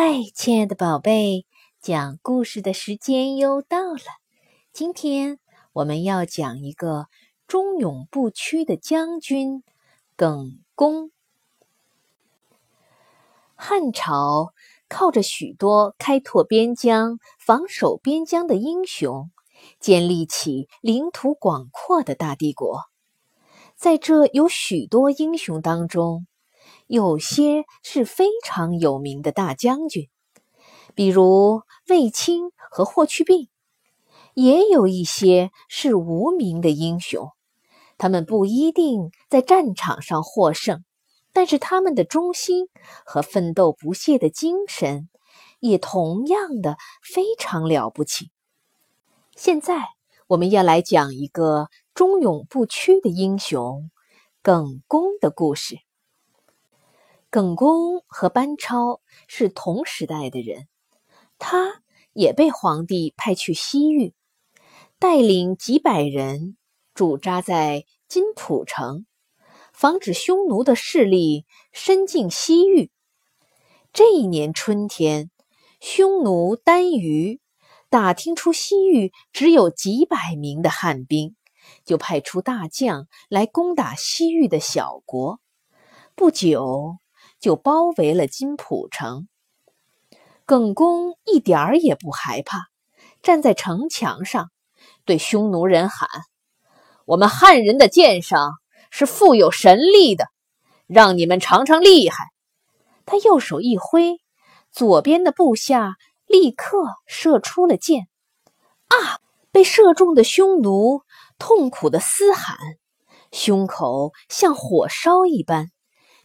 嗨，亲爱的宝贝，讲故事的时间又到了。今天我们要讲一个忠勇不屈的将军耿恭。汉朝靠着许多开拓边疆、防守边疆的英雄，建立起领土广阔的大帝国。在这有许多英雄当中，有些是非常有名的大将军，比如卫青和霍去病；也有一些是无名的英雄，他们不一定在战场上获胜，但是他们的忠心和奋斗不懈的精神也同样的非常了不起。现在我们要来讲一个忠勇不屈的英雄耿恭的故事。耿恭和班超是同时代的人，他也被皇帝派去西域，带领几百人驻扎在金浦城，防止匈奴的势力伸进西域。这一年春天，匈奴单于打听出西域只有几百名的汉兵，就派出大将来攻打西域的小国。不久。就包围了金浦城。耿恭一点儿也不害怕，站在城墙上，对匈奴人喊：“我们汉人的剑上是富有神力的，让你们尝尝厉害！”他右手一挥，左边的部下立刻射出了箭。啊！被射中的匈奴痛苦的嘶喊，胸口像火烧一般。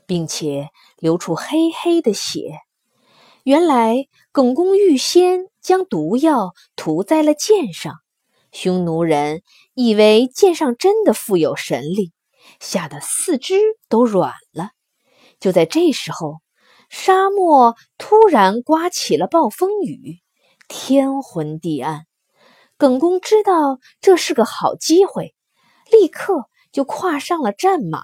并且流出黑黑的血。原来耿公预先将毒药涂在了剑上，匈奴人以为剑上真的富有神力，吓得四肢都软了。就在这时候，沙漠突然刮起了暴风雨，天昏地暗。耿公知道这是个好机会，立刻就跨上了战马。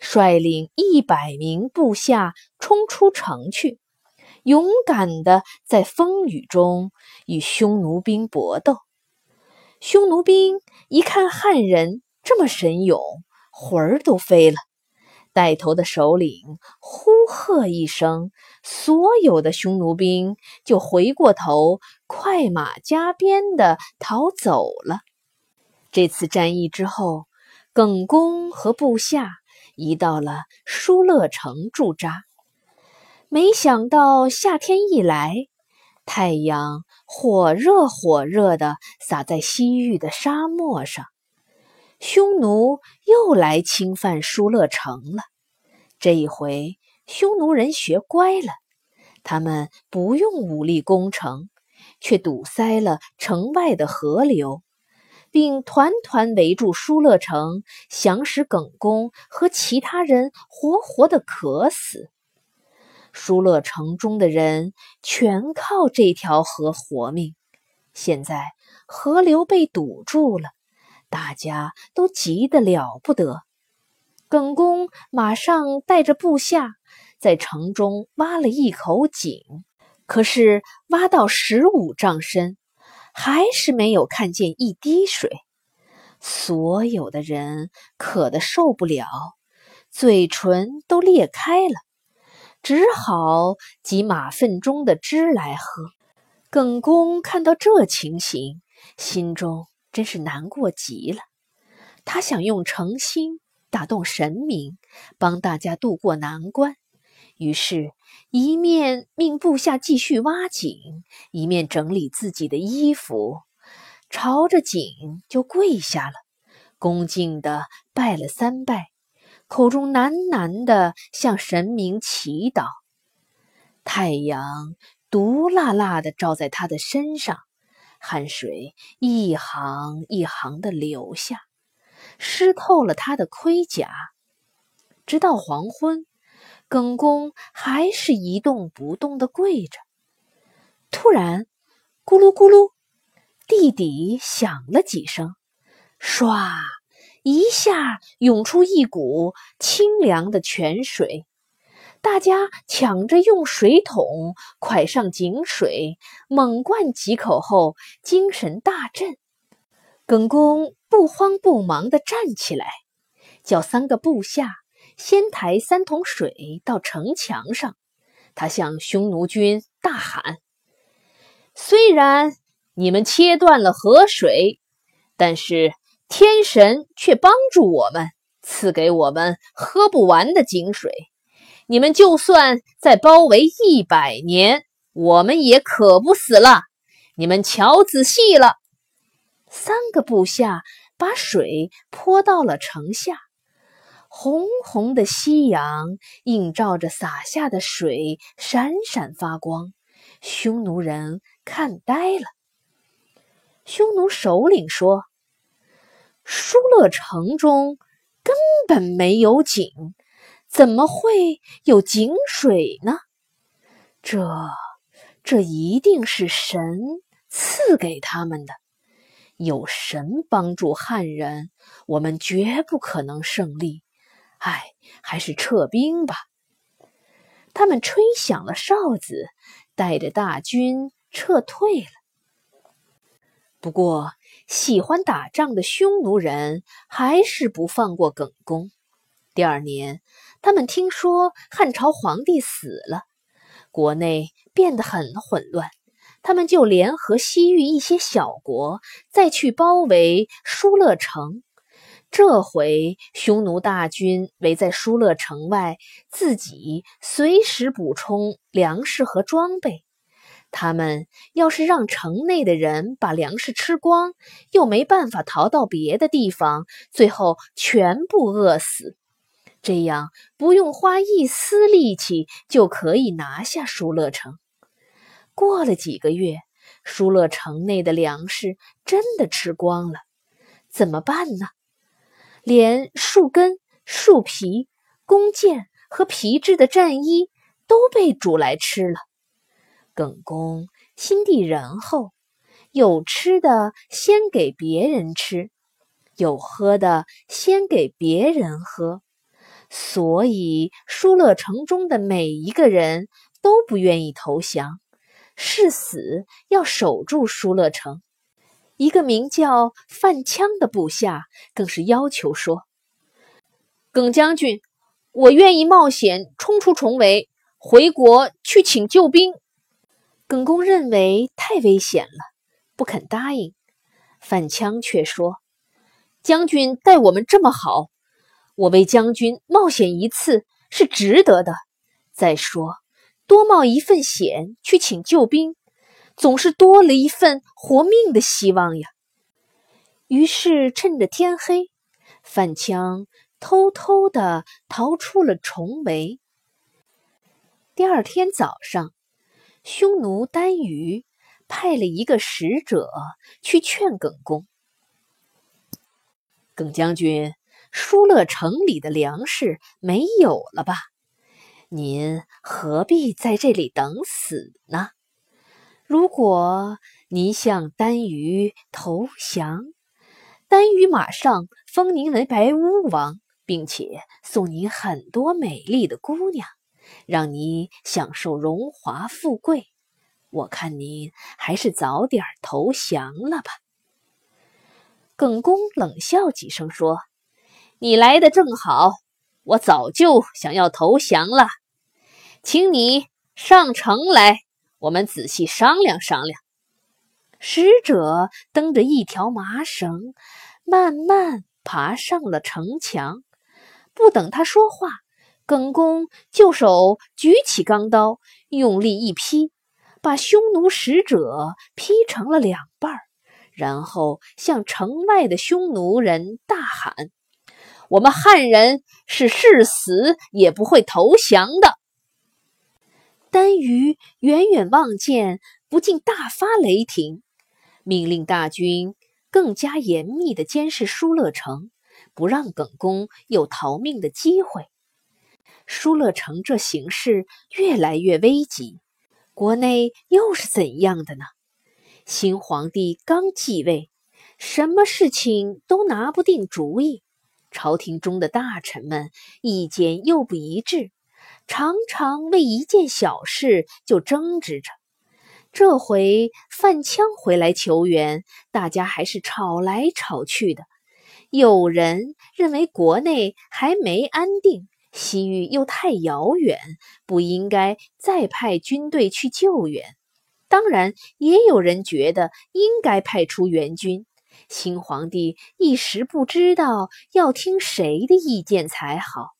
率领一百名部下冲出城去，勇敢地在风雨中与匈奴兵搏斗。匈奴兵一看汉人这么神勇，魂儿都飞了。带头的首领呼喝一声，所有的匈奴兵就回过头，快马加鞭地逃走了。这次战役之后，耿恭和部下。移到了疏勒城驻扎，没想到夏天一来，太阳火热火热的洒在西域的沙漠上，匈奴又来侵犯疏勒城了。这一回，匈奴人学乖了，他们不用武力攻城，却堵塞了城外的河流。并团团围住疏勒城，想使耿恭和其他人活活的渴死。疏勒城中的人全靠这条河活命，现在河流被堵住了，大家都急得了不得。耿恭马上带着部下在城中挖了一口井，可是挖到十五丈深。还是没有看见一滴水，所有的人渴得受不了，嘴唇都裂开了，只好挤马粪中的汁来喝。耿恭看到这情形，心中真是难过极了。他想用诚心打动神明，帮大家渡过难关。于是，一面命部下继续挖井，一面整理自己的衣服，朝着井就跪下了，恭敬的拜了三拜，口中喃喃的向神明祈祷。太阳毒辣辣的照在他的身上，汗水一行一行的流下，湿透了他的盔甲。直到黄昏。耿公还是一动不动地跪着。突然，咕噜咕噜，地底响了几声，唰，一下涌出一股清凉的泉水。大家抢着用水桶蒯上井水，猛灌几口后，精神大振。耿公不慌不忙地站起来，叫三个部下先抬三桶水到城墙上。他向匈奴军大喊：“虽然你们切断了河水，但是天神却帮助我们，赐给我们喝不完的井水。你们就算再包围一百年，我们也渴不死了。你们瞧仔细了。”三个部下把水泼到了城下。红红的夕阳映照着洒下的水，闪闪发光。匈奴人看呆了。匈奴首领说：“舒勒城中根本没有井，怎么会有井水呢？这，这一定是神赐给他们的。有神帮助汉人，我们绝不可能胜利。”唉，还是撤兵吧。他们吹响了哨子，带着大军撤退了。不过，喜欢打仗的匈奴人还是不放过耿恭。第二年，他们听说汉朝皇帝死了，国内变得很混乱，他们就联合西域一些小国，再去包围疏勒城。这回匈奴大军围在疏勒城外，自己随时补充粮食和装备。他们要是让城内的人把粮食吃光，又没办法逃到别的地方，最后全部饿死。这样不用花一丝力气就可以拿下疏勒城。过了几个月，疏勒城内的粮食真的吃光了，怎么办呢？连树根、树皮、弓箭和皮质的战衣都被煮来吃了。耿恭心地仁厚，有吃的先给别人吃，有喝的先给别人喝，所以疏勒城中的每一个人都不愿意投降，誓死要守住疏勒城。一个名叫范羌的部下更是要求说：“耿将军，我愿意冒险冲出重围，回国去请救兵。”耿恭认为太危险了，不肯答应。范羌却说：“将军待我们这么好，我为将军冒险一次是值得的。再说，多冒一份险去请救兵。”总是多了一份活命的希望呀。于是趁着天黑，范羌偷偷的逃出了重围。第二天早上，匈奴单于派了一个使者去劝耿恭：“耿将军，疏勒城里的粮食没有了吧？您何必在这里等死呢？”如果您向单于投降，单于马上封您为白乌王，并且送您很多美丽的姑娘，让你享受荣华富贵。我看您还是早点投降了吧。耿恭冷笑几声说：“你来的正好，我早就想要投降了，请你上城来。”我们仔细商量商量。使者蹬着一条麻绳，慢慢爬上了城墙。不等他说话，耿恭就手举起钢刀，用力一劈，把匈奴使者劈成了两半儿。然后向城外的匈奴人大喊：“我们汉人是誓死也不会投降的。”单于远远望见，不禁大发雷霆，命令大军更加严密地监视疏勒城，不让耿恭有逃命的机会。疏勒城这形势越来越危急，国内又是怎样的呢？新皇帝刚继位，什么事情都拿不定主意，朝廷中的大臣们意见又不一致。常常为一件小事就争执着。这回范羌回来求援，大家还是吵来吵去的。有人认为国内还没安定，西域又太遥远，不应该再派军队去救援。当然，也有人觉得应该派出援军。新皇帝一时不知道要听谁的意见才好。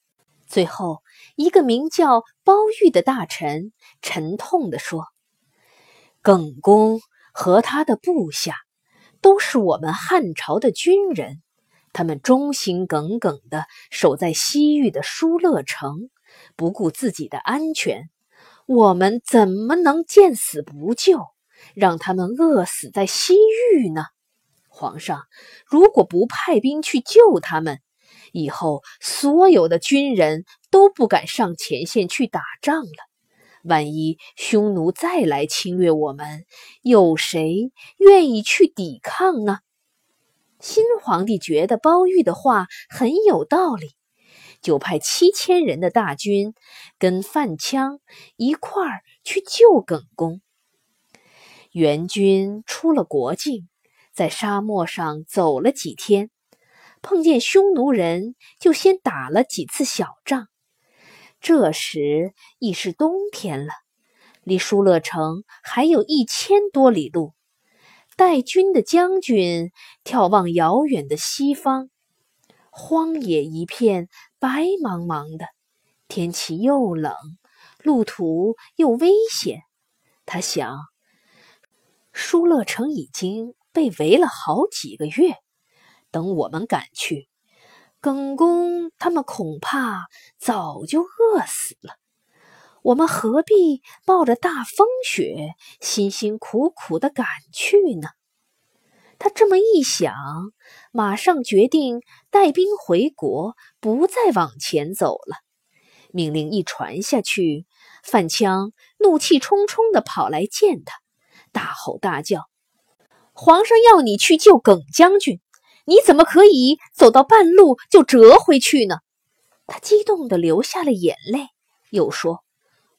最后，一个名叫包玉的大臣沉痛地说：“耿恭和他的部下都是我们汉朝的军人。”他们忠心耿耿地守在西域的疏勒城，不顾自己的安全。我们怎么能见死不救，让他们饿死在西域呢？皇上，如果不派兵去救他们，以后所有的军人都不敢上前线去打仗了。万一匈奴再来侵略我们，有谁愿意去抵抗呢？新皇帝觉得包玉的话很有道理，就派七千人的大军跟范羌一块儿去救耿恭。援军出了国境，在沙漠上走了几天，碰见匈奴人，就先打了几次小仗。这时已是冬天了，离疏勒城还有一千多里路。带军的将军眺望遥远的西方，荒野一片，白茫茫的，天气又冷，路途又危险。他想，疏勒城已经被围了好几个月，等我们赶去，耿公他们恐怕早就饿死了。我们何必冒着大风雪，辛辛苦苦的赶去呢？他这么一想，马上决定带兵回国，不再往前走了。命令一传下去，范羌怒气冲冲地跑来见他，大吼大叫：“皇上要你去救耿将军，你怎么可以走到半路就折回去呢？”他激动地流下了眼泪，又说。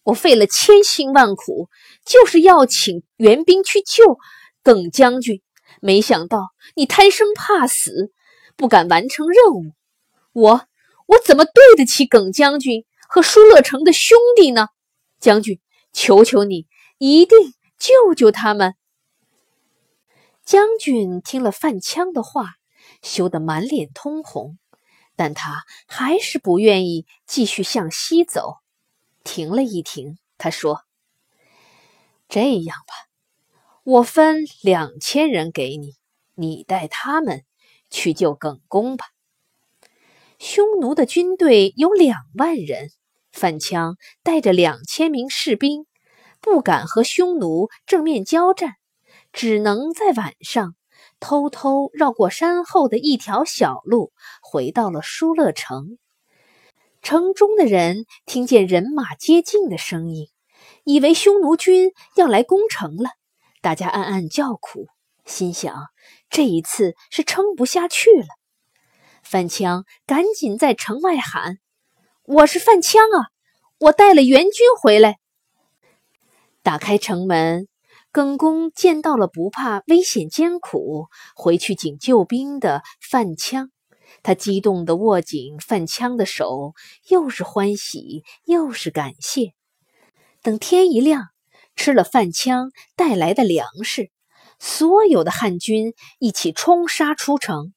我费了千辛万苦，就是要请援兵去救耿将军，没想到你贪生怕死，不敢完成任务。我我怎么对得起耿将军和舒乐城的兄弟呢？将军，求求你，一定救救他们！将军听了范羌的话，羞得满脸通红，但他还是不愿意继续向西走。停了一停，他说：“这样吧，我分两千人给你，你带他们去救耿恭吧。匈奴的军队有两万人，范羌带着两千名士兵，不敢和匈奴正面交战，只能在晚上偷偷绕过山后的一条小路，回到了疏勒城。”城中的人听见人马接近的声音，以为匈奴军要来攻城了，大家暗暗叫苦，心想这一次是撑不下去了。范羌赶紧在城外喊：“我是范羌啊，我带了援军回来。”打开城门，耿恭见到了不怕危险艰苦回去请救兵的范羌。他激动地握紧范羌的手，又是欢喜又是感谢。等天一亮，吃了范羌带来的粮食，所有的汉军一起冲杀出城。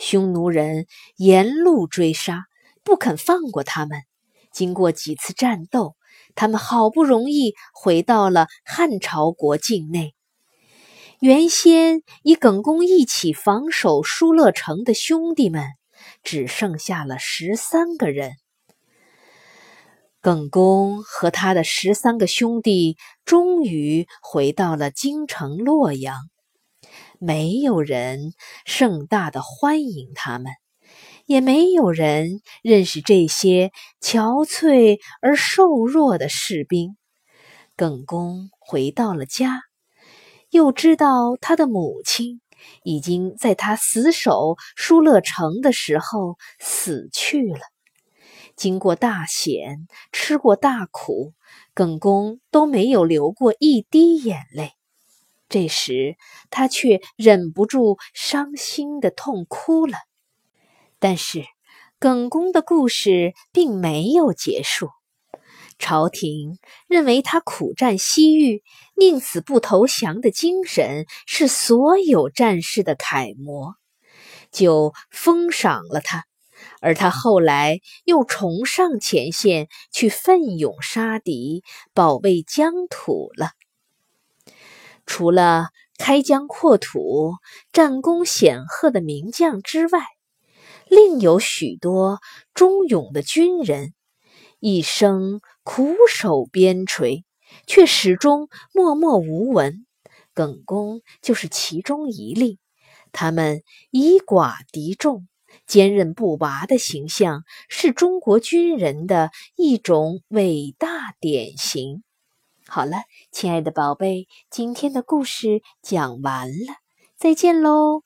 匈奴人沿路追杀，不肯放过他们。经过几次战斗，他们好不容易回到了汉朝国境内。原先与耿恭一起防守疏勒城的兄弟们。只剩下了十三个人。耿恭和他的十三个兄弟终于回到了京城洛阳，没有人盛大的欢迎他们，也没有人认识这些憔悴而瘦弱的士兵。耿恭回到了家，又知道他的母亲。已经在他死守疏勒城的时候死去了。经过大险，吃过大苦，耿恭都没有流过一滴眼泪。这时，他却忍不住伤心的痛哭了。但是，耿恭的故事并没有结束。朝廷认为他苦战西域、宁死不投降的精神是所有战士的楷模，就封赏了他。而他后来又重上前线，去奋勇杀敌，保卫疆土了。除了开疆扩土、战功显赫的名将之外，另有许多忠勇的军人，一生苦守边陲，却始终默默无闻。耿恭就是其中一例。他们以寡敌众。坚韧不拔的形象是中国军人的一种伟大典型。好了，亲爱的宝贝，今天的故事讲完了，再见喽。